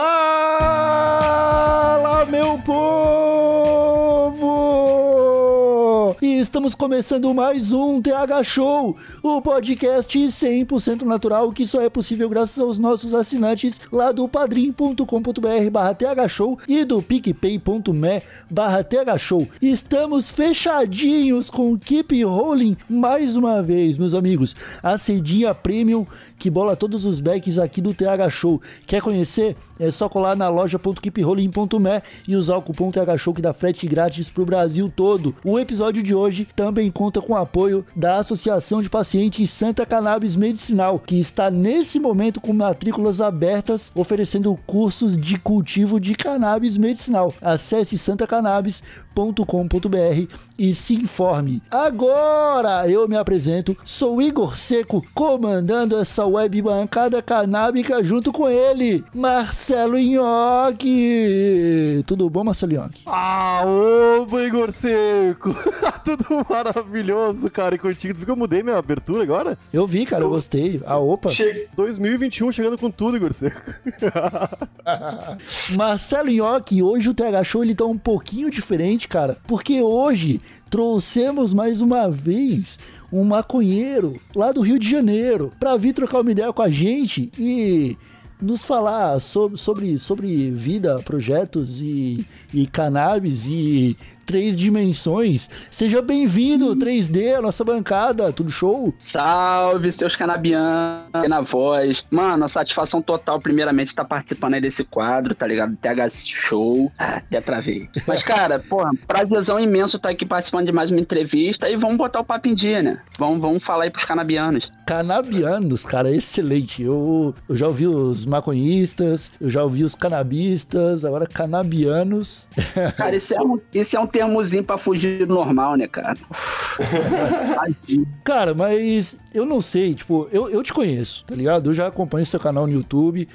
Fala, meu povo! E estamos começando mais um TH Show, o podcast 100% natural que só é possível graças aos nossos assinantes lá do padrim.com.br barra thshow e do picpay.me barra thshow. Estamos fechadinhos com Keep Rolling mais uma vez, meus amigos. A cedinha premium que bola todos os backs aqui do TH Show. Quer conhecer? É só colar na loja.keeprolling.me e usar o cupom TH Show que dá frete grátis pro Brasil todo. O episódio de hoje também conta com o apoio da Associação de Pacientes Santa Cannabis Medicinal, que está nesse momento com matrículas abertas, oferecendo cursos de cultivo de cannabis medicinal. Acesse santacannabis.com.br e se informe. Agora eu me apresento, sou Igor Seco, comandando essa web bancada canábica junto com ele, Marcelo Nhoque. Tudo bom, Marcelo Nhoque? Ah, ô, Igor Seco! Tudo maravilhoso, cara. E contigo, tu viu que eu mudei minha abertura agora? Eu vi, cara, eu gostei. A opa. Che 2021 chegando com tudo, Igor Seco. Marcelo Nhoque, hoje o TH Show ele tá um pouquinho diferente, cara, porque hoje trouxemos mais uma vez um maconheiro lá do Rio de Janeiro pra vir trocar uma ideia com a gente e nos falar sobre, sobre, sobre vida, projetos e, e cannabis e três dimensões. Seja bem-vindo, 3D, a nossa bancada, tudo show? Salve, seus canabianos na voz. Mano, a satisfação total, primeiramente, estar tá participando aí desse quadro, tá ligado? TH Show. Ah, até travei. Mas, cara, porra, prazerzão imenso estar tá aqui participando de mais uma entrevista e vamos botar o papo em dia, né? Vamos, vamos falar aí pros canabianos. Canabianos, cara, excelente. Eu, eu já ouvi os maconhistas, eu já ouvi os canabistas, agora canabianos. Cara, isso é um, isso é um termozinho pra fugir do normal, né, cara? cara, mas eu não sei, tipo, eu, eu te conheço, tá ligado? Eu já acompanho seu canal no YouTube.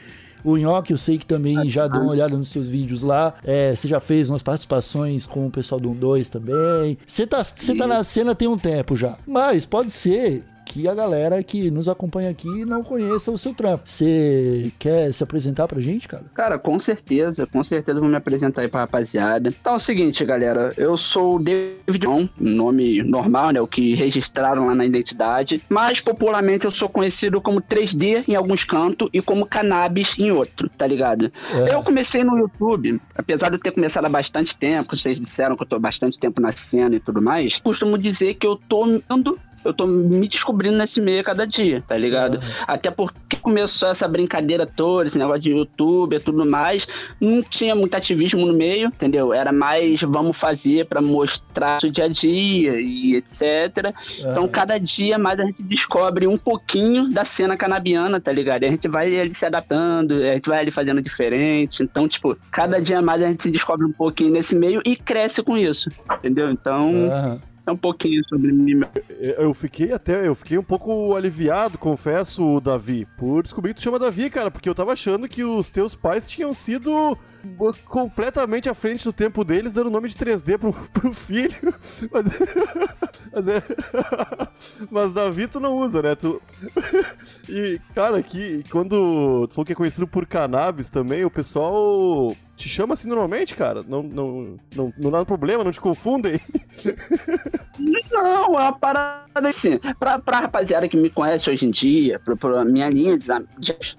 O Nhoque, eu sei que também já deu uma olhada nos seus vídeos lá. É, você já fez umas participações com o pessoal do 1-2 também. Você tá, você tá na cena tem um tempo já. Mas pode ser que a galera que nos acompanha aqui não conheça o seu trampo. Você quer se apresentar pra gente, cara? Cara, com certeza, com certeza vou me apresentar aí pra rapaziada. Então é o seguinte, galera, eu sou o David John, nome normal, né, o que registraram lá na identidade, mas popularmente eu sou conhecido como 3D em alguns cantos e como Cannabis em outro, tá ligado? É. Eu comecei no YouTube, apesar de eu ter começado há bastante tempo, vocês disseram que eu tô há bastante tempo na cena e tudo mais, costumo dizer que eu tô andando eu tô me descobrindo nesse meio a cada dia, tá ligado? Uhum. Até porque começou essa brincadeira toda, esse negócio de YouTube e tudo mais, não tinha muito ativismo no meio, entendeu? Era mais vamos fazer para mostrar o dia a dia e etc. Uhum. Então, cada dia mais a gente descobre um pouquinho da cena canabiana, tá ligado? E a gente vai ali se adaptando, a gente vai ali fazendo diferente. Então, tipo, cada dia mais a gente se descobre um pouquinho nesse meio e cresce com isso, entendeu? Então. Uhum um pouquinho sobre mim. Eu fiquei até, eu fiquei um pouco aliviado, confesso, Davi, por descobrir que tu chama Davi, cara, porque eu tava achando que os teus pais tinham sido completamente à frente do tempo deles, dando nome de 3D pro, pro filho. Mas, mas, é, mas Davi tu não usa, né? Tu, e, cara, aqui, quando tu falou que é conhecido por cannabis também, o pessoal te chama assim normalmente, cara? Não, não, não, não dá problema, não te confundem? Não, é uma parada assim. Pra, pra rapaziada que me conhece hoje em dia, pra, pra minha linha de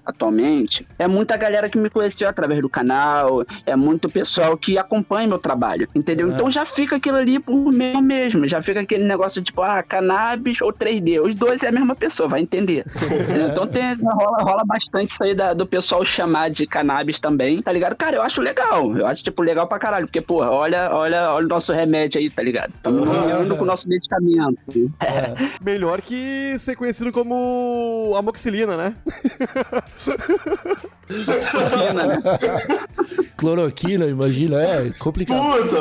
atualmente, é muita galera que me conheceu através do canal, é muito pessoal que acompanha meu trabalho, entendeu? É. Então já fica aquilo ali por meio mesmo, já fica aquele negócio tipo, ah, cannabis ou 3D. Os dois é a mesma pessoa, vai entender. então tem, rola, rola bastante isso aí da, do pessoal chamar de cannabis também, tá ligado? Cara, eu acho legal, eu acho, tipo, legal pra caralho, porque, porra, olha, olha, olha o nosso remédio aí, tá ligado? Estamos uhum. com o nosso medicamento. Melhor que ser conhecido como amoxicilina, né? Cloroquina, né? Cloroquina, imagina, é complicado. Puta?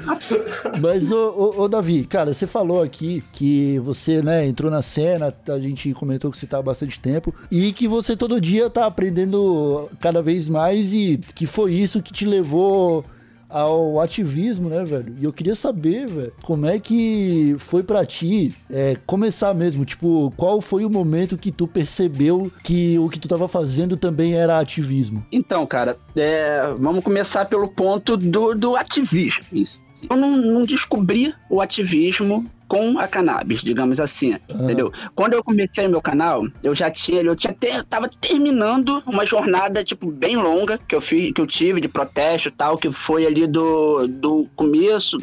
Mas, ô, ô, ô, Davi, cara, você falou aqui que você, né, entrou na cena, a gente comentou que você tá há bastante tempo, e que você todo dia tá aprendendo cada vez mais e que foi isso que te levou ao ativismo, né, velho? E eu queria saber, velho, como é que foi pra ti é, começar mesmo? Tipo, qual foi o momento que tu percebeu que o que tu tava fazendo também era ativismo? Então, cara, é, vamos começar pelo ponto do, do ativismo. Eu não, não descobri o ativismo com a cannabis, digamos assim, entendeu? Quando eu comecei meu canal, eu já tinha, eu tinha ter, tava terminando uma jornada tipo bem longa que eu fiz, que eu tive de protesto e tal, que foi ali do, do começo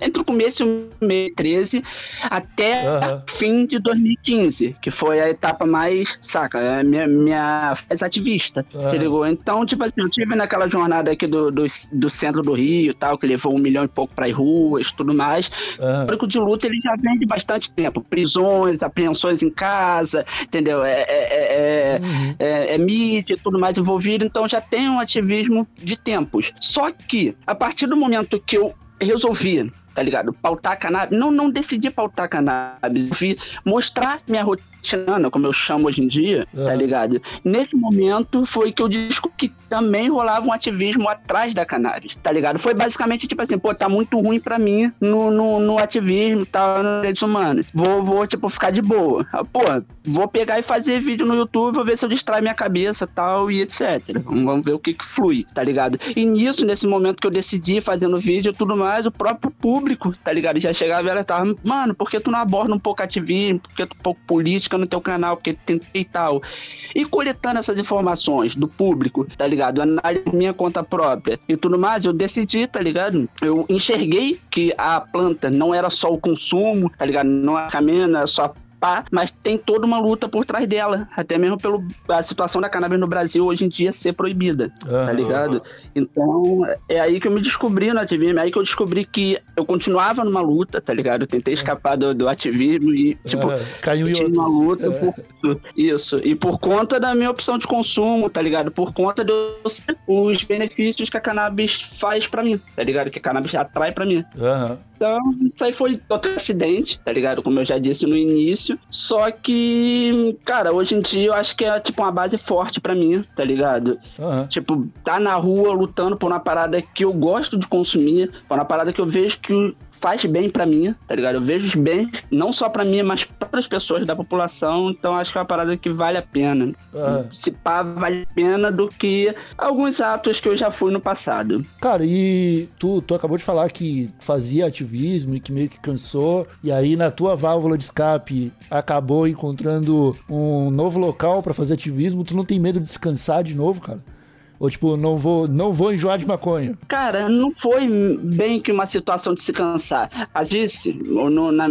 entre o começo de 2013 até Aham. fim de 2015, que foi a etapa mais, saca, é minha, minha fase ativista, Aham. se ligou? Então, tipo assim, eu tive naquela jornada aqui do, do, do centro do Rio e tal, que levou um milhão e pouco para as ruas e tudo mais. O Aham. público de luta ele já vem de bastante tempo. Prisões, apreensões em casa, entendeu? É, é, é, é, Uhum. é, é mídia e tudo mais envolvido, então já tem um ativismo de tempos. Só que, a partir do momento que eu resolvi, tá ligado? Pautar cannabis, não, não decidi pautar cannabis, vi mostrar minha rotina, como eu chamo hoje em dia, tá Aham. ligado? Nesse momento foi que eu descobri que também rolava um ativismo atrás da cannabis, tá ligado? Foi basicamente tipo assim, pô, tá muito ruim pra mim no, no, no ativismo, tá, nos direitos humanos. Vou, vou, tipo, ficar de boa. Ah, Pô, vou pegar e fazer vídeo no YouTube, vou ver se eu distraio minha cabeça tal e etc. Vamos vamos ver o que que flui, tá ligado? E nisso, nesse momento que eu decidi fazendo vídeo e tudo mais, o próprio público, tá ligado? Já chegava e ela tava, mano, por que tu não aborda um pouco ativismo? Por que tu um pouco política no teu canal? Porque tem e tal. E coletando essas informações do público, tá ligado? Análise minha conta própria e tudo mais, eu decidi, tá ligado? Eu enxerguei que a planta não era só o consumo, tá ligado? Não é é só pá, mas tem toda uma luta por trás dela, até mesmo pela situação da cannabis no Brasil hoje em dia ser proibida, tá Aham. ligado? Então, é aí que eu me descobri no ativismo, é aí que eu descobri que eu continuava numa luta, tá ligado? Eu tentei escapar do, do ativismo e, tipo, Aham. caiu em uma luta É. por isso. E por conta da minha opção de consumo, tá ligado? Por conta dos os benefícios que a cannabis faz pra mim, tá ligado? Que a cannabis atrai pra mim. Aham. Então, isso aí foi outro acidente, tá ligado? Como eu já disse no início. Só que, cara, hoje em dia eu acho que é tipo uma base forte pra mim, tá ligado? Aham. Tipo, tá na rua lutando por uma parada que eu gosto de consumir, por uma parada que eu vejo que faz bem pra mim, tá ligado? Eu vejo os bens, não só pra mim, mas pra outras pessoas da população. Então acho que é uma parada que vale a pena. Se pá, vale a pena do que alguns atos que eu já fui no passado. Cara, e tu, tu acabou de falar que fazia ativismo e que meio que cansou, e aí na tua válvula de escape acabou encontrando um novo local pra fazer ativismo, tu não tem medo de descansar de novo, cara? Ou tipo, não vou, não vou enjoar de maconha. Cara, não foi bem que uma situação de se cansar. Às vezes, no- na,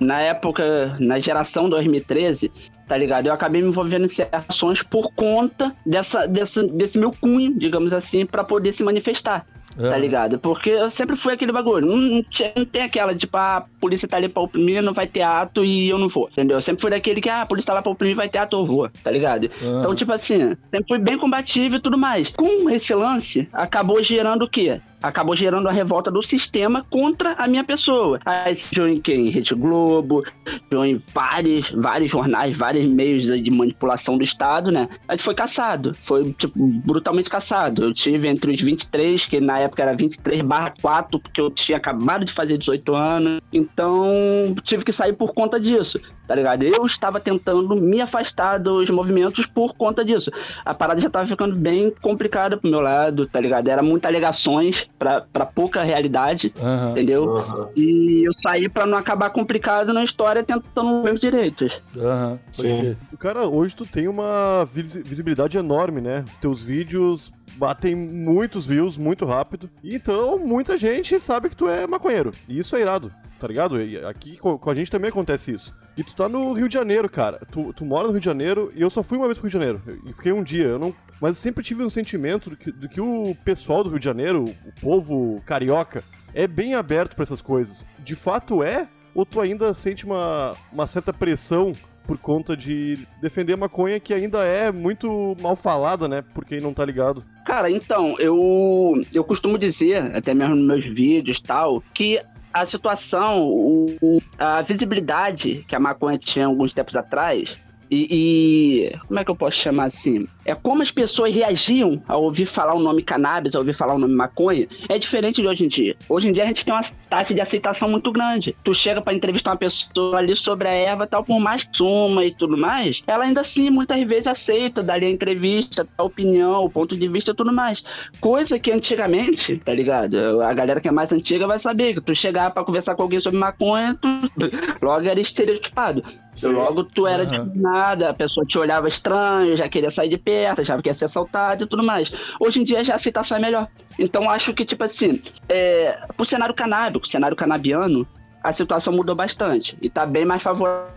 na época, na geração 2013, tá ligado? Eu acabei me envolvendo em certas ações por conta dessa, dessa, desse meu cunho, digamos assim, pra poder se manifestar. Tá Aham. ligado? Porque eu sempre fui aquele bagulho. Não, não tem aquela, tipo, ah, a polícia tá ali pra oprimir, não vai ter ato e eu não vou. Entendeu? Eu sempre fui daquele que, ah, a polícia tá lá pra oprimir, vai ter ato, eu vou. Tá ligado? Aham. Então, tipo assim, sempre fui bem combativo e tudo mais. Com esse lance, acabou gerando o quê? Acabou gerando a revolta do sistema contra a minha pessoa. Aí gerou em quem? Rede Globo, em vários, vários jornais, vários meios de manipulação do Estado, né? Aí foi caçado. Foi, tipo, brutalmente caçado. Eu tive entre os 23, que na época era 23 barra 4, porque eu tinha acabado de fazer 18 anos. Então, tive que sair por conta disso tá ligado? Eu estava tentando me afastar dos movimentos por conta disso. A parada já estava ficando bem complicada pro meu lado, tá ligado? Era muitas alegações pra, pra pouca realidade, Aham. entendeu? Aham. E eu saí pra não acabar complicado na história tentando meus direitos. Aham. pode Sim. Cara, hoje tu tem uma visi- visibilidade enorme, né? Os teus vídeos batem muitos views muito rápido. Então, muita gente sabe que tu é maconheiro. E isso é irado, tá ligado? E aqui co- com a gente também acontece isso. E tu tá no Rio de Janeiro, cara. Tu, tu mora no Rio de Janeiro e eu só fui uma vez pro Rio de Janeiro. E fiquei um dia. Eu não... Mas eu sempre tive um sentimento do que, do que o pessoal do Rio de Janeiro, o povo carioca, é bem aberto pra essas coisas. De fato é? Ou tu ainda sente uma, uma certa pressão por conta de defender maconha que ainda é muito mal falada, né? Por quem não tá ligado. Cara, então, eu, eu costumo dizer, até mesmo nos meus vídeos tal, que a situação, o, a visibilidade que a maconha tinha alguns tempos atrás, e, e- como é que eu posso chamar assim? É como as pessoas reagiam ao ouvir falar o nome cannabis, ao ouvir falar o nome maconha, é diferente de hoje em dia. Hoje em dia a gente tem uma taxa de aceitação muito grande. Tu chega pra entrevistar uma pessoa ali sobre a erva tal, por mais que suma e tudo mais, ela ainda assim muitas vezes aceita dali a entrevista, a opinião, o ponto de vista tudo mais. Coisa que antigamente, tá ligado? A galera que é mais antiga vai saber que tu chegar pra conversar com alguém sobre maconha, tu logo era estereotipado. Logo tu era Aham. discriminada, a pessoa te olhava estranho, já queria sair de perto, achava que ia ser assaltado e tudo mais. Hoje em dia já a aceitação é melhor. Então acho que, tipo assim, é, pro cenário canábico, cenário canabiano, a situação mudou bastante. E tá bem mais favorável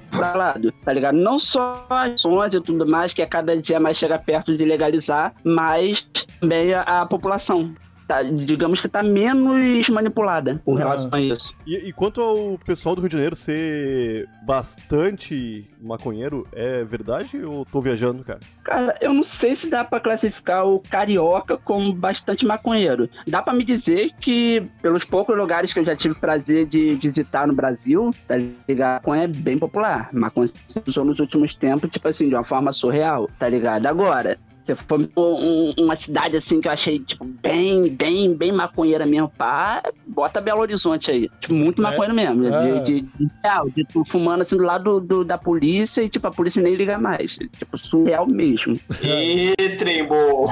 tá ligado? Não só as ações e tudo mais, que a cada dia mais chega perto de legalizar, mas também a, a população. Tá, digamos que tá menos manipulada com relação a isso. E, e quanto ao pessoal do Rio de Janeiro ser bastante maconheiro, é verdade ou tô viajando, cara? Cara, eu não sei se dá pra classificar o carioca como bastante maconheiro. Dá pra me dizer que, pelos poucos lugares que eu já tive prazer de visitar no Brasil, tá ligado? Maconha é bem popular. Maconha se usou nos últimos tempos, tipo assim, de uma forma surreal, tá ligado? Agora, se for um- um- uma cidade assim que eu achei, tipo, bem, bem, bem maconheira mesmo, pá, bota Belo Horizonte aí. Tipo, muito É? maconheiro mesmo. É. De, de, de, real, de tu fumando assim do lado do- da polícia e, tipo, a polícia nem liga mais. Tipo, surreal mesmo. Ih, trembo!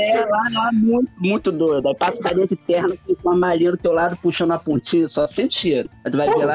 É, lá, lá, muito, muito doido. Aí passa o carinha de terno com uma malinha do teu lado puxando a pontinha, só sem cheiro. Aí tu vai Pô, ver lá,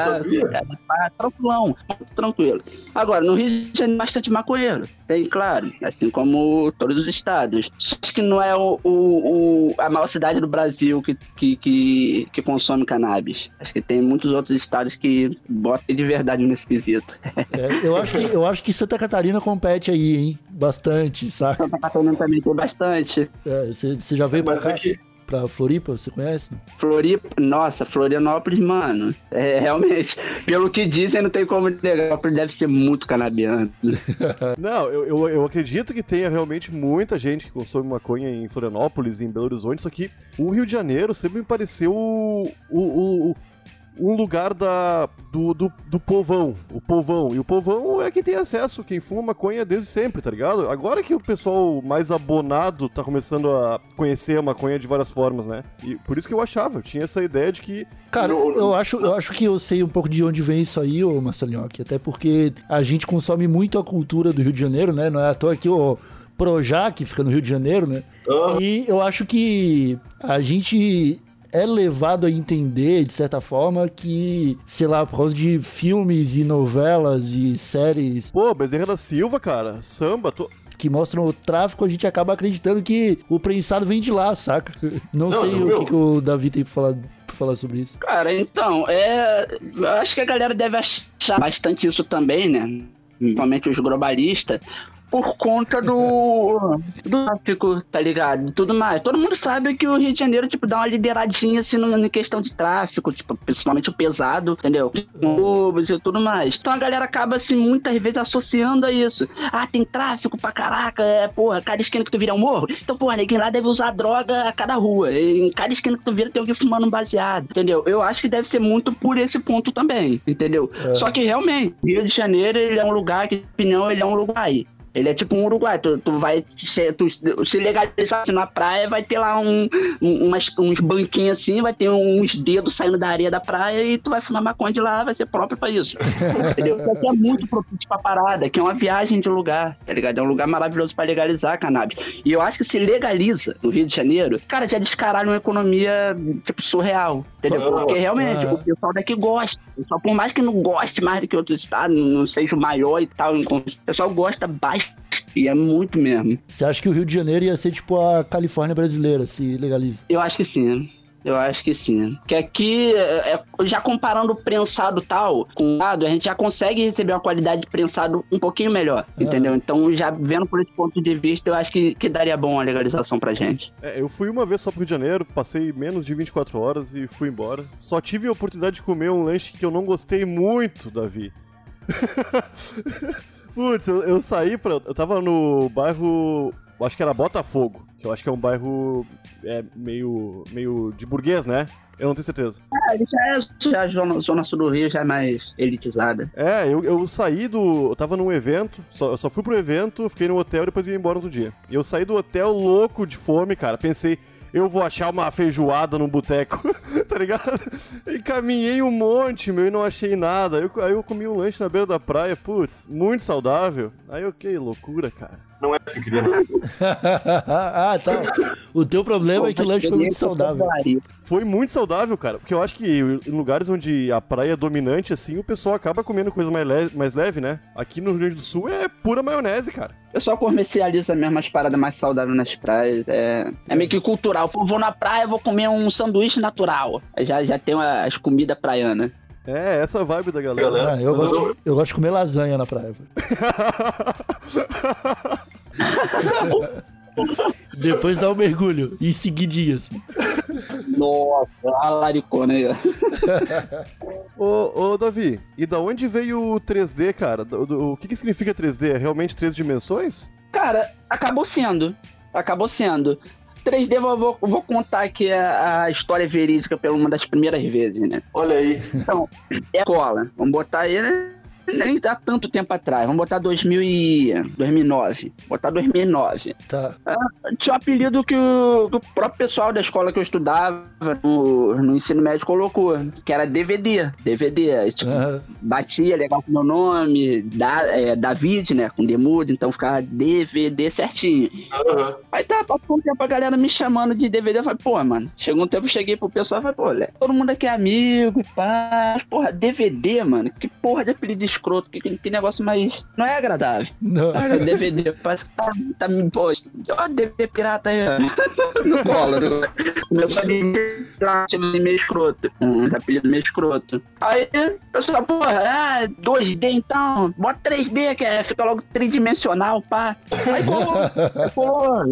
cara, pá, tranquilão, muito tranquilo. Agora, no Rio de Janeiro, bastante maconheiro. Tem, claro, assim como todos os estados. Só que não é o, o- o- a maior cidade do Brasil que, que, que, que consome cannabis. Acho que tem muitos outros estados que botam de verdade nesse quesito. É, eu, acho que, eu acho que Santa Catarina compete aí, hein? Bastante, saca? Santa Catarina também tem bastante. É, Você você já veio pra Mas cá? aqui, Pra Floripa, você conhece? Floripa, nossa, Florianópolis, mano. É, realmente, pelo que dizem, não tem como negar. Deve ser muito canabiano. Não, eu, eu, eu acredito que tenha realmente muita gente que consome maconha em Florianópolis, em Belo Horizonte, só que o Rio de Janeiro sempre me pareceu o, o, o- um lugar da, do, do, do povão, o povão. E o povão é quem tem acesso, quem fuma maconha desde sempre, tá ligado? Agora que o pessoal mais abonado tá começando a conhecer a maconha de várias formas, né? E por isso que eu achava, eu tinha essa ideia de que Cara, eu acho, eu acho que eu sei um pouco de onde vem isso aí, ô Marcelinhoque. Até porque a gente consome muito a cultura do Rio de Janeiro, né? Não é à toa que o Projac fica no Rio de Janeiro, né? ah, E eu acho que a gente é levado a entender, de certa forma, que, sei lá, por causa de filmes e novelas e séries Pô, Bezerra da Silva, cara, samba, tô... que mostram o tráfico, a gente acaba acreditando que o prensado vem de lá, saca? Não, Não, sei o que, que o Davi tem pra falar, pra falar sobre isso. Cara, então, é. eu Acho que a galera deve achar bastante isso também, né? Principalmente os globalistas. Por conta do. do tráfico, tá ligado? Tudo mais. Todo mundo sabe que o Rio de Janeiro, tipo, dá uma lideradinha assim no- na questão de tráfico, tipo, principalmente o pesado, entendeu? Com roubos e tudo mais. Então a galera acaba, assim, muitas vezes associando a isso. Ah, tem tráfico pra caraca, é, porra, cada esquina que tu vira é um morro. Então, porra, ninguém lá deve usar droga a cada rua. Em cada esquina que tu vira tem alguém fumando um baseado, entendeu? Eu acho que deve ser muito por esse ponto também, entendeu? Só que realmente, Rio de Janeiro, ele é um lugar que, na minha opinião, ele é um Uruguai. Ele é tipo um Uruguai. Tu, tu vai se, tu, se legalizar assim, na praia, vai ter lá um, um- umas, uns banquinhos assim, vai ter uns dedos saindo da areia da praia e tu vai fumar maconha de lá, vai ser próprio pra isso. Entendeu? Isso aqui é muito propício pra parada, que é uma viagem de lugar, tá ligado? É um lugar maravilhoso pra legalizar a cannabis. E eu acho que se legaliza no Rio de Janeiro, cara, já descaralha uma economia, tipo, surreal. Entendeu? Porque realmente, ah. o pessoal daqui gosta. Só por mais que não goste mais do que outros estados, não seja o maior e tal, o pessoal gosta bastante. E é muito mesmo. Você acha que o Rio de Janeiro ia ser tipo a Califórnia brasileira, se legaliza? Eu acho que sim. Eu acho que sim. Que aqui, é, é, já comparando o prensado tal com o lado, a gente já consegue receber uma qualidade de prensado um pouquinho melhor, entendeu? Então, já vendo por esse ponto de vista, eu acho que, que daria bom a legalização pra gente. É, eu fui uma vez só pro Rio de Janeiro, passei menos de 24 horas e fui embora. Só tive a oportunidade de comer um lanche que eu não gostei muito, Davi. Putz, eu, eu saí pra. Eu tava no bairro. Acho que era Botafogo, que eu acho que é um bairro é, meio, meio de burguês, né? Eu não tenho certeza. Ah, ele já é já a zona, zona sul do Rio, já é mais elitizada. É, eu, eu saí do. Eu tava num evento, só, eu só fui pro evento, fiquei no hotel e depois ia embora outro dia. E eu saí do hotel louco de fome, cara. Pensei, eu vou achar uma feijoada num boteco, tá ligado? E caminhei um monte, meu, e não achei nada. Eu, aí eu comi um lanche na beira da praia, putz, muito saudável. Aí, ok, loucura, cara. Não é assim, querido. ah, tá. O teu problema é que o lanche foi muito saudável. Foi muito saudável, cara. Porque eu acho que em lugares onde a praia é dominante, assim, o pessoal acaba comendo coisa mais leve, mais leve, né? Aqui no Rio Grande do Sul é pura maionese, cara. O pessoal comercializa mesmo as paradas mais saudáveis nas praias. É, é meio que cultural. Pô, vou na praia, vou comer um sanduíche natural. Já, já tem as comidas praianas. É, essa vibe da galera. Galera. Ah, eu, gosto, eu gosto de comer lasanha na praia. Depois dá um mergulho, em seguidinho, assim. Nossa, a laricona aí, ó. Ô, ô, Davi, e da onde veio o 3D, cara? Do- do- o que, que significa 3D? É realmente três dimensões? Cara, acabou sendo. Acabou sendo. 3D, eu vou, vou contar aqui a, a história verídica pela uma das primeiras vezes, né? Olha aí. Então, é a cola. Vamos botar aí, né? Nem dá tanto tempo atrás. Vamos botar 2000 e... 2009. Botar 2009. Tá. Tinha um apelido que o, que o próprio pessoal da escola que eu estudava no, no ensino médio colocou, que era DVD. DVD. Tipo, Aham. batia legal com o meu nome, da, é, David, né? Com demudo, então ficava DVD certinho. Aham. Aí tá, passou um tempo a galera me chamando de DVD. Eu falei, pô, mano. Chegou um tempo, eu cheguei pro pessoal e falei, pô, todo mundo aqui é amigo e pá. Porra, DVD, mano. Que porra de apelido escroto. Que, que negócio mais. Não é agradável. Não. DVD, parece que tá, tá me posto. Ó, DVD pirata aí, ó. Não cola, não. Começou a me meio escroto. Uns apelidos meio escroto. Aí, pessoal, porra, ah, 2D então, bota 3D, que é, fica logo tridimensional, pá. Aí, pô, pô,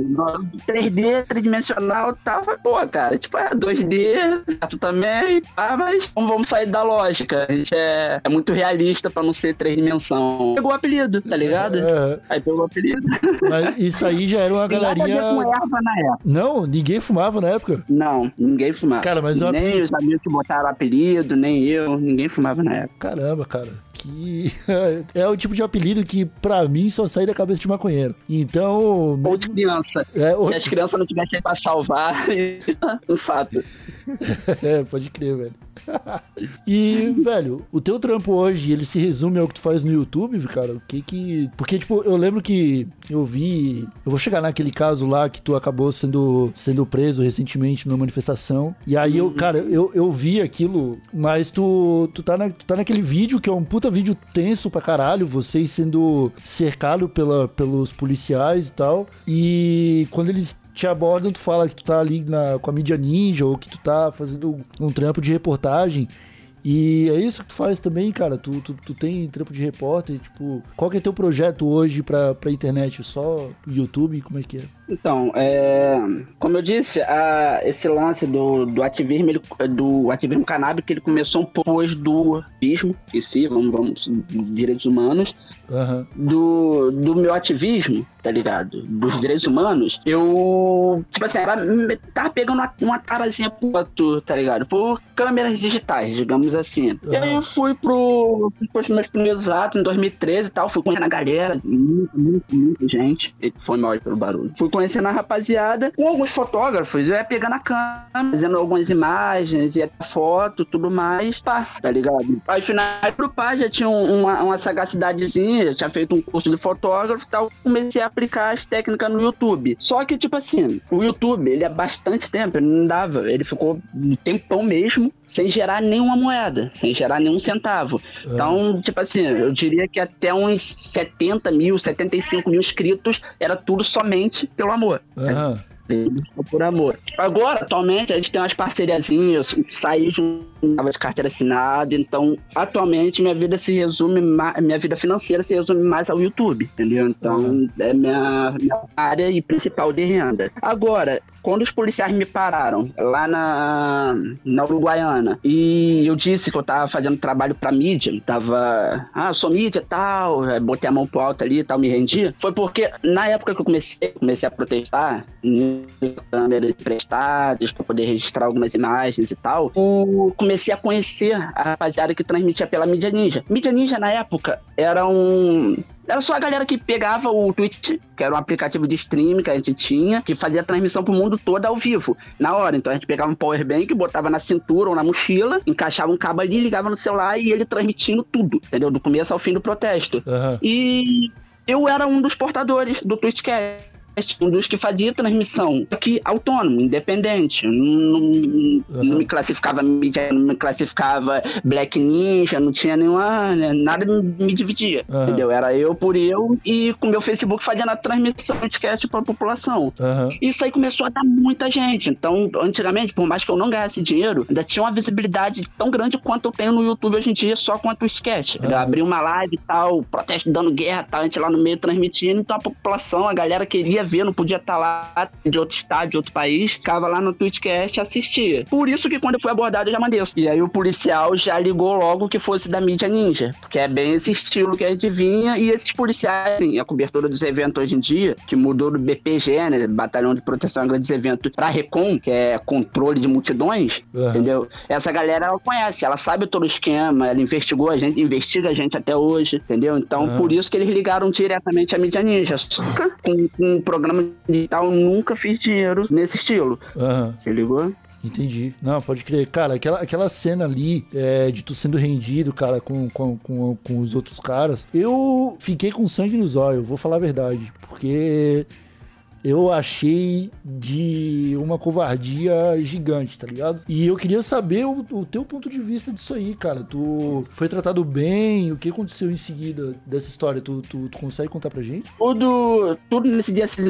3D, tridimensional, tá, Falei, pô, cara, tipo, é 2D, tu também, pá, mas vamos, vamos sair da lógica. A gente é, é muito realista pra não ser três dimensão. Pegou o apelido, tá ligado? Aham. Aí pegou o apelido. Mas isso aí já era uma galerinha. erva na época. Não, ninguém fumava na época. Não, ninguém fumava. Cara, mas nem apelido- os amigos que botaram apelido, nem eu, ninguém fumava na época. Caramba, cara. Que é o tipo de apelido que pra mim só sai da cabeça de maconheiro. Então, Ou de criança. é, o- Se as crianças não tivessem pra salvar, um fato. É, pode crer, velho. e, velho, o teu trampo hoje, ele se resume ao que tu faz no YouTube, cara? O que que... Porque, tipo, eu lembro que eu vi... Eu vou chegar naquele caso lá que tu acabou sendo, sendo preso recentemente numa manifestação. E aí, eu, cara, eu, eu vi aquilo, mas tu, tu, tá na, tu tá naquele vídeo que é um puta vídeo tenso pra caralho, vocês sendo cercado pela, pelos policiais e tal. E quando eles te abordam, tu fala que tu tá ali na, com a mídia ninja ou que tu tá fazendo um trampo de reportagem. E é isso que tu faz também, cara. Tu, tu, tu tem trampo de repórter, tipo, qual que é teu projeto hoje pra, pra internet? Só YouTube? Como é que é? Então, é, como eu disse, a- esse lance do, do ativismo, ele- do ativismo canábico, ele começou um pouco depois do ativismo em si, vamos, vamos, direitos humanos, Aham. do, do meu ativismo, tá ligado? Dos direitos humanos, eu, tipo assim, era, tava pegando uma, uma tarazinha pro outro, tá ligado? Por câmeras digitais, digamos assim. Aí eu fui pro, pros meus primeiros atos em 2013 e tal, fui conhecendo a galera, muita, muita, muita gente, e foi mal pelo barulho. Fui conhecendo a rapaziada, com alguns fotógrafos, eu ia pegando a câmera, fazendo algumas imagens, ia foto, tudo mais, pá, tá ligado? Aí, final pro pá, já tinha um- uma, uma sagacidadezinha, já tinha feito um curso de fotógrafo e tal, comecei a aplicar as técnicas no YouTube. Só que, tipo assim, o YouTube, ele há bastante tempo, ele não dava, ele ficou um tempão mesmo, sem gerar nenhuma moeda, sem gerar nenhum centavo. Então, tipo assim, eu diria que até uns 70 mil, 75 mil inscritos, era tudo somente pelo amor. Aham. por amor. Agora, atualmente, a gente tem umas parceriazinhas, saí de uma de carteira assinada, então, atualmente, minha vida se resume, minha vida financeira se resume mais ao YouTube, entendeu? Então, uhum. é minha, minha área e principal de renda. Agora, quando os policiais me pararam lá na, na Uruguaiana e eu disse que eu tava fazendo trabalho pra mídia, tava, ah, sou mídia e tal, botei a mão pro alto ali e tal, me rendi, foi porque na época que eu comecei, comecei a protestar, câmeras emprestadas para poder registrar algumas imagens e tal, eu comecei a conhecer a rapaziada que transmitia pela mídia ninja. Mídia ninja na época era um era só a galera que pegava o Twitch, que era um aplicativo de streaming que a gente tinha, que fazia transmissão pro mundo todo ao vivo, na hora. Então a gente pegava um power bank, botava na cintura ou na mochila, encaixava um cabo ali, ligava no celular e ele transmitindo tudo, entendeu? Do começo ao fim do protesto. Uhum. E eu era um dos portadores do Twitchcast um dos que fazia transmissão aqui autônomo, independente. Não, não, uhum. não, me classificava mídia, não me classificava Black Ninja, não tinha nenhuma. Nada me dividia. Uhum. Entendeu? Era eu por eu e com meu Facebook fazendo a transmissão de cast pra população. Uhum. Isso aí começou a dar muita gente. Então, antigamente, por mais que eu não ganhasse dinheiro, ainda tinha uma visibilidade tão grande quanto eu tenho no YouTube hoje em dia, só quanto o sketch. Uhum. Eu abri uma live e tal, protesto dando guerra, tal, a gente lá no meio transmitindo, então a população, a galera queria queria ver, não podia estar lá de outro estado, de outro país, ficava lá no Twitchcast e assistia. Por isso que quando eu fui abordado eu já mandei. E aí o policial já ligou logo que fosse da mídia ninja, porque é bem esse estilo que a gente vinha e esses policiais, assim, a cobertura dos eventos hoje em dia, que mudou do BPG, né, Batalhão de Proteção a Grandes Eventos, pra Recon, que é controle de multidões, uhum. entendeu? Essa galera ela conhece, ela sabe todo o esquema, ela investigou a gente, investiga a gente até hoje, entendeu? Então, uhum. por isso que eles ligaram diretamente à mídia ninja. Com, com programa digital, nunca fiz dinheiro nesse estilo. Uhum. Você ligou? Entendi. Não, pode crer. Cara, aquela, aquela cena ali é, de tu sendo rendido, cara, com, com, com, com os outros caras, eu fiquei com sangue nos olhos, vou falar a verdade. Porque eu achei de uma covardia gigante, tá ligado? E eu queria saber o, o, teu ponto de vista disso aí, cara. Tu foi tratado bem? O que aconteceu em seguida dessa história? Tu, tu, tu consegue contar pra gente? Tudo, tudo nesse dia se,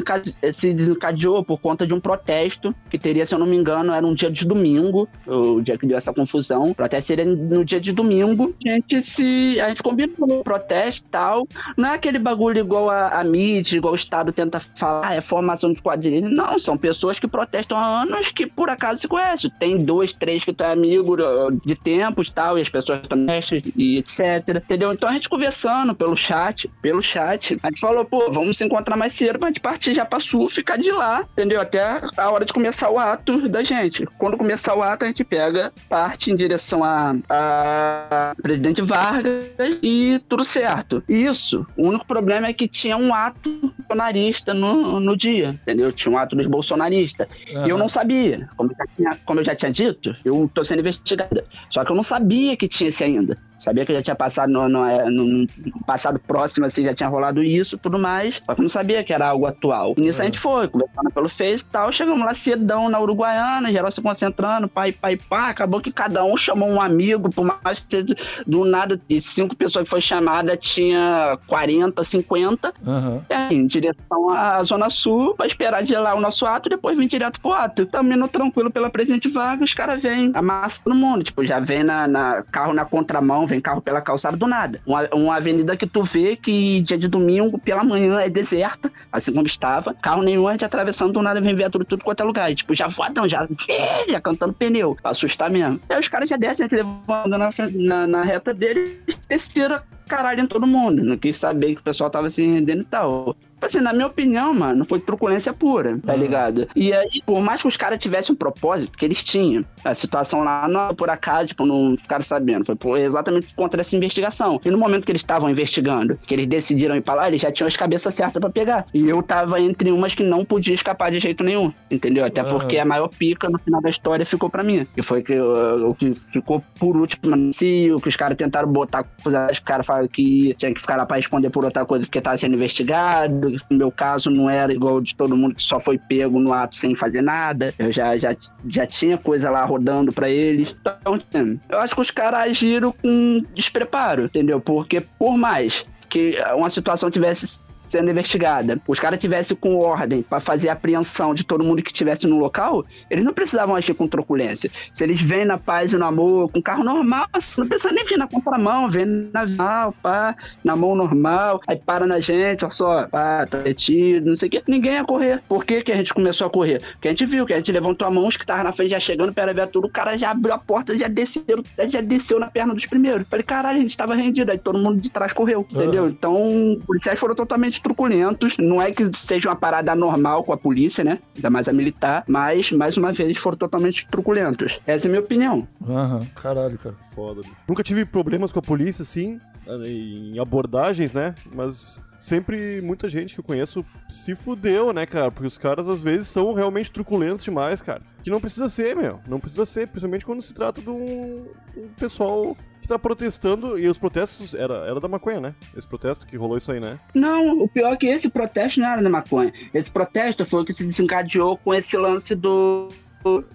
se desencadeou por conta de um protesto que teria, se eu não me engano, era um dia de domingo, o dia que deu essa confusão. O protesto seria no dia de domingo. A gente se. A gente combinou no protesto e tal. Não é aquele bagulho igual a, a mídia, igual o Estado tenta falar, ah, é forma formação de quadrilha. Não, são pessoas que protestam há anos que por acaso se conhecem. Tem dois, três que tu é amigo de tempos tal, e as pessoas também e etc. Entendeu? Então a gente conversando pelo chat, pelo chat, a gente falou, pô, vamos se encontrar mais cedo pra gente partir já pra sul, ficar de lá, entendeu? Até a hora de começar o ato da gente. Quando começar o ato, a gente pega, parte em direção a, a presidente Vargas e tudo certo. Isso, o único problema é que tinha um ato bolsonarista no, no dia dia, entendeu? Tinha um ato dos bolsonaristas. Uhum. E eu não sabia. Como eu, tinha, como eu já tinha dito, eu tô sendo investigada. Só que eu não sabia que tinha esse ainda. Sabia que já tinha passado no, no, é, no, passado próximo, assim, já tinha rolado isso tudo mais. Só que não sabia que era algo atual. E nisso a gente foi, conversando pelo Face e tal. Chegamos lá cedão na Uruguaiana, geral se concentrando, pai, pai, pá. Acabou que cada um chamou um amigo, por mais que seja do nada, de cinco pessoas que foi chamada, tinha 40, 50. Uhum. É, em direção à Zona Sul, pra esperar de lá o nosso ato e depois vir direto pro ato. Tamo indo tranquilo pela Presidente Vargas, os caras vêm, amassa todo mundo. Tipo, já vem na, na carro na contramão, vem carro pela calçada do nada. Uma, uma avenida que tu vê que dia de domingo, pela manhã, é deserta, assim como estava. Carro nenhum, a gente atravessando do nada, vem viatura tudo quanto é lugar. E, tipo, já voadão, já, já cantando pneu, pra assustar mesmo. Aí os caras já descem, a gente levando na, na, na reta dele, desceram caralho em todo mundo. Não quis saber que o pessoal tava se rendendo e tal. Tipo assim, na minha opinião, mano, foi truculência pura, tá uhum. ligado? E aí, por mais que os caras tivessem um propósito, que eles tinham, a situação lá não é por acaso, tipo, não ficaram sabendo. Foi por, exatamente contra essa investigação. E no momento que eles estavam investigando, que eles decidiram ir pra lá, eles já tinham as cabeças certas pra pegar. E eu tava entre umas que não podia escapar de jeito nenhum, entendeu? Até uhum. porque a maior pica no final da história ficou pra mim. Que foi que, o que ficou por último, se o que os caras tentaram botar, os caras que tinha que ficar lá pra responder por outra coisa porque tava sendo investigado no meu caso não era igual de todo mundo que só foi pego no ato sem fazer nada. Eu já, já, já tinha coisa lá rodando para eles. Então, eu acho que os caras agiram com despreparo, entendeu? Porque por mais que uma situação tivesse sendo investigada, os caras tivessem com ordem para fazer a apreensão de todo mundo que estivesse no local, eles não precisavam agir com truculência. Se eles vêm na paz e no amor, com carro normal, assim, não precisa nem vir na contramão, vem na normal, pá, na mão normal, aí para na gente, ó só, pá, tá detido, não sei o quê. Ninguém ia correr. Por que, que a gente começou a correr? Porque a gente viu que a gente levantou a mão, os que estavam na frente já chegando para ver tudo, o cara já abriu a porta, já desceu, já desceu na perna dos primeiros. Falei, caralho, a gente tava rendido, aí todo mundo de trás correu, entendeu? Então, os policiais foram totalmente truculentos. Não é que seja uma parada normal com a polícia, né? Ainda mais a militar, mas, mais uma vez, foram totalmente truculentos. Essa é a minha opinião. Aham, caralho, cara. Foda. bicho. Nunca tive problemas com a polícia, assim, em abordagens, né? Mas sempre muita gente que eu conheço se fudeu, né, cara? Porque os caras às vezes são realmente truculentos demais, cara. Que não precisa ser, meu. Não precisa ser, principalmente quando se trata de um, um pessoal que tá protestando. E os protestos era, era da maconha, né? Esse protesto que rolou isso aí, né? Não, o pior é que esse protesto não era da maconha. Esse protesto foi o que se desencadeou com esse lance do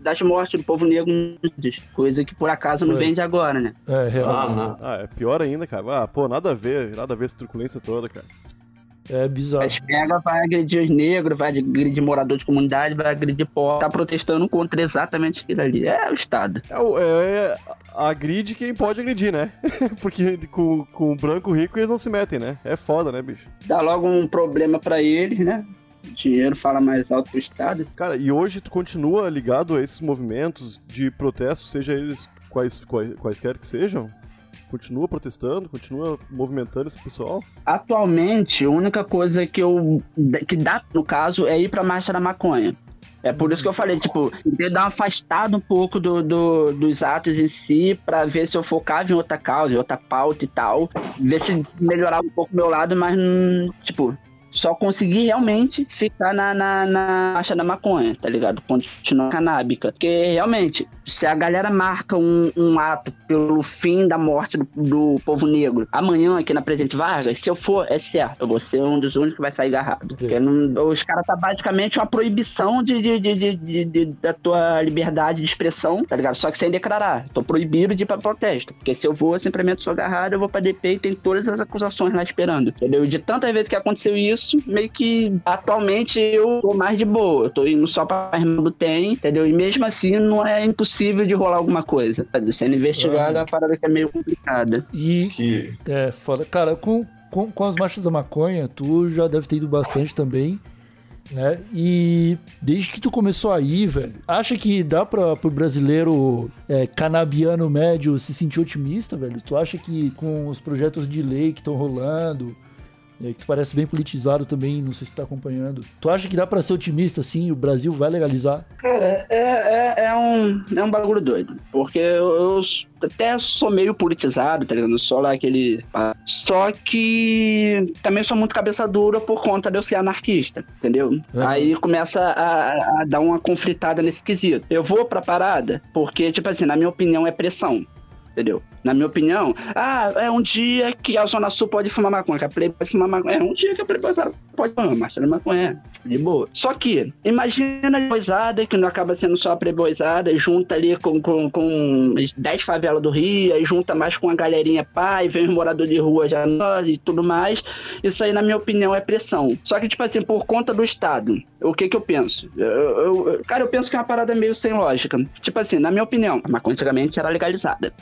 das mortes do povo negro, coisa que por acaso não Foi. vem de agora, né? É, real. Ah. Ah, é pior ainda, cara. Ah, pô, nada a ver, nada a ver essa truculência toda, cara. É bizarro. Mas pega, vai agredir os negros, vai agredir morador de comunidade, vai agredir pobre. Tá protestando contra exatamente aquilo ali. É o Estado. É, o- é, agride quem pode agredir, né? Porque com, com o branco rico eles não se metem, né? É foda, né, bicho? Dá logo um problema pra eles, né? O dinheiro fala mais alto que o Estado. Cara, e hoje tu continua ligado a esses movimentos de protesto, seja eles quais, quais, quaisquer que sejam? Continua protestando, continua movimentando esse pessoal? Atualmente, a única coisa que eu. que dá, no caso, é ir pra Marcha da Maconha. É por isso que eu falei, tipo, eu dar uma afastada um pouco do, do- dos atos em si, pra ver se eu focava em outra causa, em outra pauta e tal. Ver se melhorava um pouco o meu lado, mas, hum, tipo, só consegui realmente ficar na, na, na marcha da maconha, tá ligado? Continuar canábica. Porque, realmente, se a galera marca um, um ato pelo fim da morte do, do povo negro amanhã aqui na Presidente Vargas, se eu for, é certo, eu vou ser um dos únicos que vai sair agarrado. Porque não- os caras tá basicamente uma proibição de, de, de, de- de- da tua liberdade de expressão, tá ligado? Só que sem declarar. Tô proibido de ir pra protesto. Porque se eu vou, eu simplesmente sou agarrado, eu vou pra DP e tem todas as acusações lá esperando. Entendeu? De tantas vezes que aconteceu isso, meio que atualmente eu tô mais de boa. Eu tô indo só pra irmã do TEM, entendeu? E mesmo assim não é impossível de rolar alguma coisa. Tá Sendo investigado é uma parada que é meio complicada. E Que É, foda. Cara, com, com, com as marchas da maconha, tu já deve ter ido bastante também, né? E desde que tu começou a ir, velho, acha que dá pra, pro brasileiro é, canabiano médio se sentir otimista, velho? Tu acha que com os projetos de lei que estão rolando, é, que parece bem politizado também, não sei se tu tá acompanhando, tu acha que dá pra ser otimista, assim, o Brasil vai legalizar? Cara, é, é, é, um, é um bagulho doido. Porque eu, eu até sou meio politizado, tá ligado? Sou lá aquele. Só que também sou muito cabeça dura por conta de eu ser anarquista, entendeu? Uhum. Aí começa a, a dar uma conflitada nesse quesito. Eu vou pra parada porque, tipo assim, na minha opinião, é pressão. Entendeu? Na minha opinião, ah, é um dia que a Zona Sul pode fumar maconha, que a Play pode fumar maconha. É um dia que a Play pode fumar maconha, de boa. Só que, imagina a boizada, que não acaba sendo só a preboizada, junta ali com, com, com 10 favelas do Rio, aí junta mais com a galerinha e vem os moradores de rua já e tudo mais. Isso aí, na minha opinião, é pressão. Só que, tipo assim, por conta do Estado, o que que eu penso? Eu, eu- cara, eu penso que é uma parada meio sem lógica. Tipo assim, na minha opinião, a maconha antigamente era legalizada.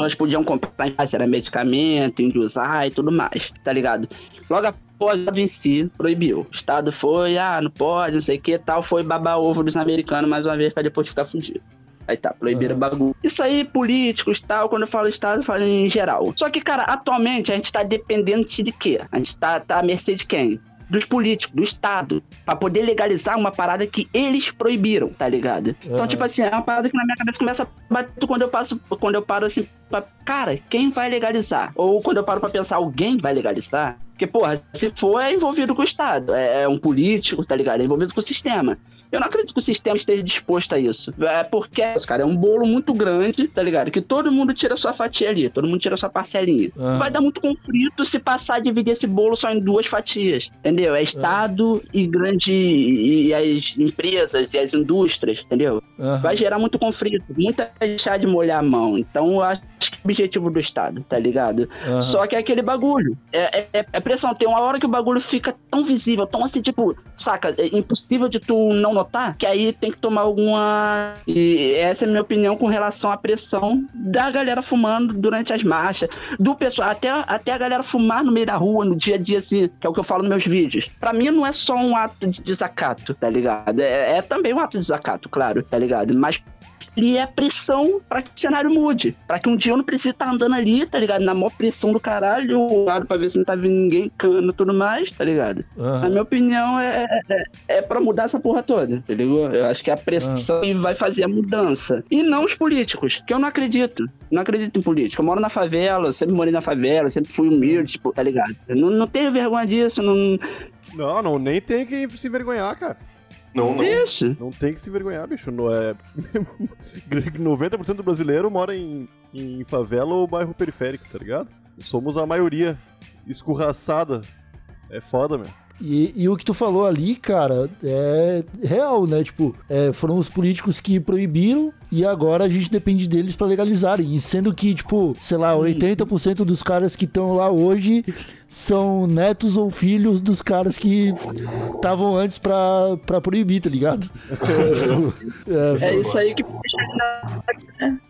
As pessoas podiam comprar em casa, era medicamento, de usar e tudo mais, tá ligado? Logo após a si, proibiu. O Estado foi, ah, não pode, não sei o que tal, foi babar ovo dos americanos mais uma vez pra depois ficar fudido. Aí tá, proibiram o bagulho. Isso aí, políticos tal, quando eu falo Estado, eu falo em geral. Só que, cara, atualmente a gente tá dependente de quê? A gente tá, tá à mercê de quem? Dos políticos, do Estado, pra poder legalizar uma parada que eles proibiram, tá ligado? Então, Aham. tipo assim, é uma parada que na minha cabeça começa a bater quando eu passo, quando eu paro assim, pra, cara, quem vai legalizar? Ou quando eu paro pra pensar, alguém vai legalizar? Porque, porra, se for, é envolvido com o Estado, é, é um político, tá ligado? É envolvido com o sistema. Eu não acredito que o sistema esteja disposto a isso. É porque, cara, é um bolo muito grande, tá ligado? Que todo mundo tira sua fatia ali, todo mundo tira sua parcelinha. Aham. Vai dar muito conflito se passar a dividir esse bolo só em duas fatias, entendeu? É Estado e grande. E, e as empresas e as indústrias, entendeu? aham. Vai gerar muito conflito, muita deixar de molhar a mão. Então eu acho objetivo do Estado, tá ligado? Só que é aquele bagulho. É, é, é pressão. Tem uma hora que o bagulho fica tão visível, tão assim, tipo, saca? É impossível de tu não notar, que aí tem que tomar alguma. E essa é a minha opinião com relação à pressão da galera fumando durante as marchas, do pessoal, até, até a galera fumar no meio da rua, no dia a dia, assim, que é o que eu falo nos meus vídeos. Pra mim não é só um ato de desacato, tá ligado? É, é também um ato de desacato, claro, tá ligado? Mas ele é pressão pra que o cenário mude. Pra que um dia eu não precise estar andando ali, tá ligado? Na maior pressão do caralho, olhado pra ver se não tá vindo ninguém, cano e tudo mais, tá ligado? Aham. Na minha opinião, é, é, é pra mudar essa porra toda, tá ligado? Eu acho que a pressão vai fazer a mudança. E não os políticos, que eu não acredito. Não acredito em político. Eu moro na favela, eu sempre morei na favela, sempre fui humilde, tipo, tá ligado? Eu não, não tenho vergonha disso, não. Não, não, nem tem que se envergonhar, cara. Não, não. Isso. Não tem que se envergonhar, bicho. Não é... 90% do brasileiro mora em, em favela ou bairro periférico, tá ligado? Somos a maioria escorraçada. É foda, meu. E, e o que tu falou ali, cara, é real, né? Tipo, é, foram os políticos que proibiram e agora a gente depende deles pra legalizarem. E sendo que, tipo, sei lá, 80% dos caras que estão lá hoje são netos ou filhos dos caras que estavam antes pra, pra proibir, tá ligado? É, É isso aí que puxa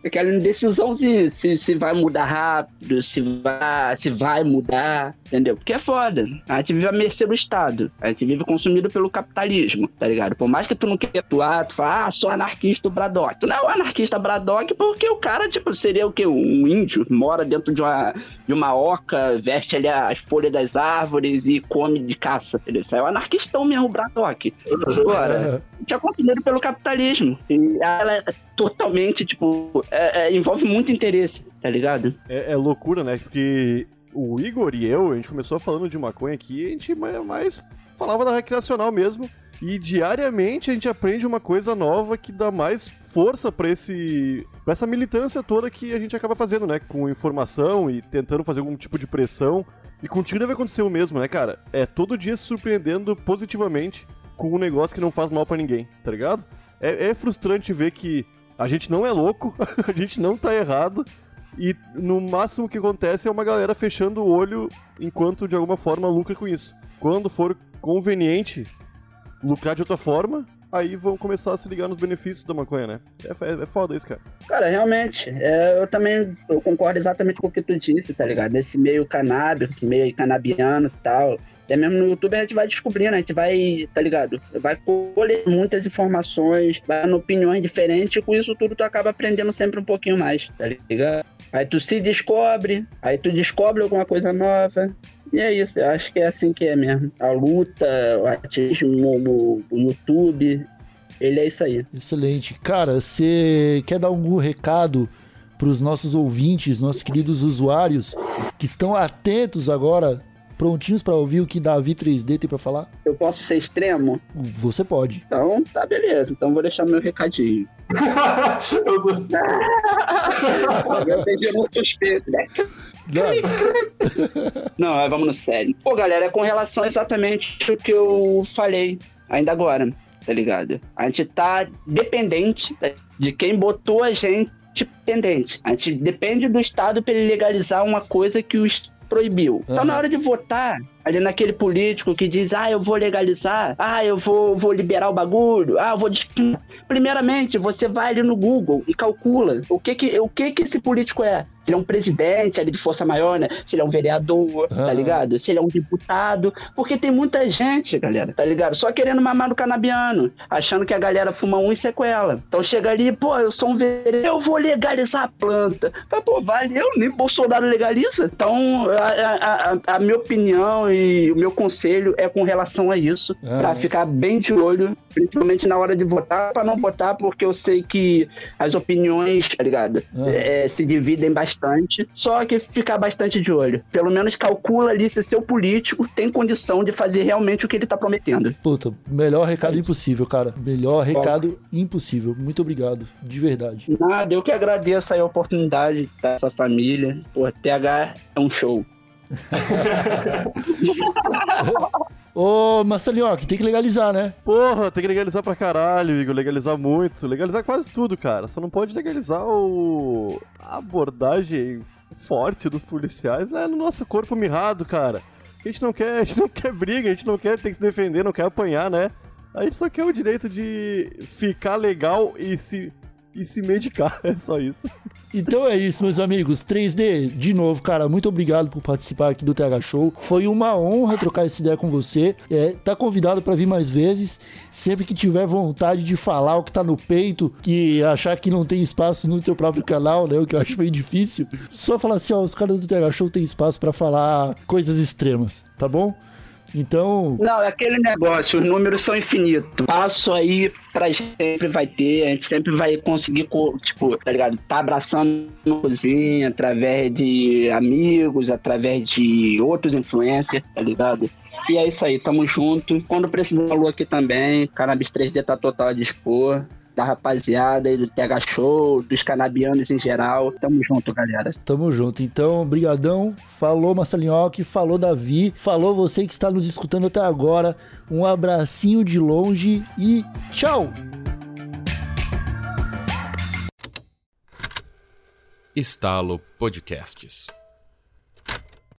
aquela indecisãozinha, se, se vai mudar rápido, se vai, se vai mudar, entendeu? Porque é foda. A gente vive à mercê do Estado. A gente vive consumido pelo capitalismo, tá ligado? Por mais que tu não queira atuar, tu fala, ah, sou anarquista Braddock. Tu não é um anarquista Braddock porque o cara, tipo, seria o quê? Um índio, mora dentro de uma, de uma oca, veste ali as folhas das árvores e come de caça, entendeu? Isso é o anarquistão mesmo, Braddock. Agora, que é pelo capitalismo. E ela é totalmente, tipo, é- é- envolve muito interesse, tá ligado? É, é loucura, né? Porque o Igor e eu, a gente começou falando de maconha aqui, a gente ma- mais falava da recreacional mesmo. E diariamente a gente aprende uma coisa nova que dá mais força pra esse pra essa militância toda que a gente acaba fazendo, né? Com informação e tentando fazer algum tipo de pressão. E contigo deve acontecer o mesmo, né, cara? É todo dia se surpreendendo positivamente com um negócio que não faz mal pra ninguém, tá ligado? É, é frustrante ver que a gente não é louco, a gente não tá errado, e no máximo que acontece é uma galera fechando o olho enquanto de alguma forma lucra com isso. Quando for conveniente lucrar de outra forma, aí vão começar a se ligar nos benefícios da maconha, né? É, é, é foda isso, cara. Cara, realmente, é, eu também eu concordo exatamente com o que tu disse, tá ligado? Esse meio canábico, esse meio canabiano e tal. Até mesmo no YouTube a gente vai descobrindo, a gente vai, tá ligado? Vai colher muitas informações, vai dando opiniões diferentes, e com isso tudo tu acaba aprendendo sempre um pouquinho mais, tá ligado? Aí tu se descobre, aí tu descobre alguma coisa nova. E é isso, eu acho que é assim que é mesmo. A luta, o ativismo no, YouTube, ele é isso aí. Excelente. Cara, você quer dar algum recado para os nossos ouvintes, nossos queridos usuários que estão atentos agora, prontinhos para ouvir o que Davi 3D tem para falar? Eu posso ser extremo? Você pode. Então, tá beleza. Então vou deixar meu recadinho. Eu tô- Eu entendi no suspense, né? Não, mas vamos no sério. Pô, galera, é com relação exatamente ao que eu falei ainda agora, tá ligado? A gente tá dependente de quem botou a gente dependente. A gente depende do Estado pra ele legalizar uma coisa que o Estado proibiu. Então, na hora de votar, ali naquele político que diz, ah, eu vou legalizar, ah, eu vou, vou liberar o bagulho, ah, eu vou... dis-". Primeiramente, você vai ali no Google e calcula o que que, o que que esse político é. Se ele é um presidente ali de força maior, né? Se ele é um vereador, tá Aham. ligado? Se ele é um deputado. Porque tem muita gente, galera, tá ligado? Só querendo mamar no canabiano, achando que a galera fuma um e sequela. Então chega ali, pô, eu sou um vereador, eu vou legalizar a planta. Mas, pô, valeu, nem Bolsonaro legaliza. Então, a, a- a- a minha opinião e o meu conselho é com relação a isso, Aham. pra ficar bem de olho, principalmente na hora de votar, pra não votar, porque eu sei que as opiniões, tá ligado? Aham. É, se dividem bastante. Só que ficar bastante de olho. Pelo menos calcula ali se seu político tem condição de fazer realmente o que ele tá prometendo. Puta, melhor recado impossível, cara. Melhor recado impossível. Muito obrigado, de verdade. Nada, eu que agradeço aí a oportunidade dessa família. Pô, TH é um show. Ô, Marcelinho, tem que legalizar, né? Porra, tem que legalizar pra caralho, Igor. Legalizar muito. Legalizar quase tudo, cara. Só não pode legalizar o... a abordagem forte dos policiais né, no nosso corpo mirrado, cara. A gente não quer, a gente não quer briga, a gente não quer ter que se defender, não quer apanhar, né? A gente só quer o direito de ficar legal e se e se medicar. É só isso. Então é isso, meus amigos. 3D, de novo, cara, muito obrigado por participar aqui do TH Show. Foi uma honra trocar essa ideia com você. É, tá convidado para vir mais vezes. Sempre que tiver vontade de falar o que tá no peito, que achar que não tem espaço no teu próprio canal, né? O que eu acho meio difícil. Só falar assim, ó, os caras do TH Show tem espaço para falar coisas extremas, tá bom? Então. Não, é aquele negócio, os números são infinitos. Passo aí pra gente sempre vai ter, a gente sempre vai conseguir, tipo, tá ligado? Tá abraçando cozinha através de amigos, através de outros influencers, tá ligado? E é isso aí, tamo junto. Quando precisar, falou aqui também. Cannabis 3D tá total a dispor da rapaziada aí do TH Show, dos canabianos em geral. Tamo junto, galera. Tamo junto. Então, brigadão. Falou Massalinhoque, falou Davi, falou você que está nos escutando até agora. Um abracinho de longe e tchau! Estalo Podcasts.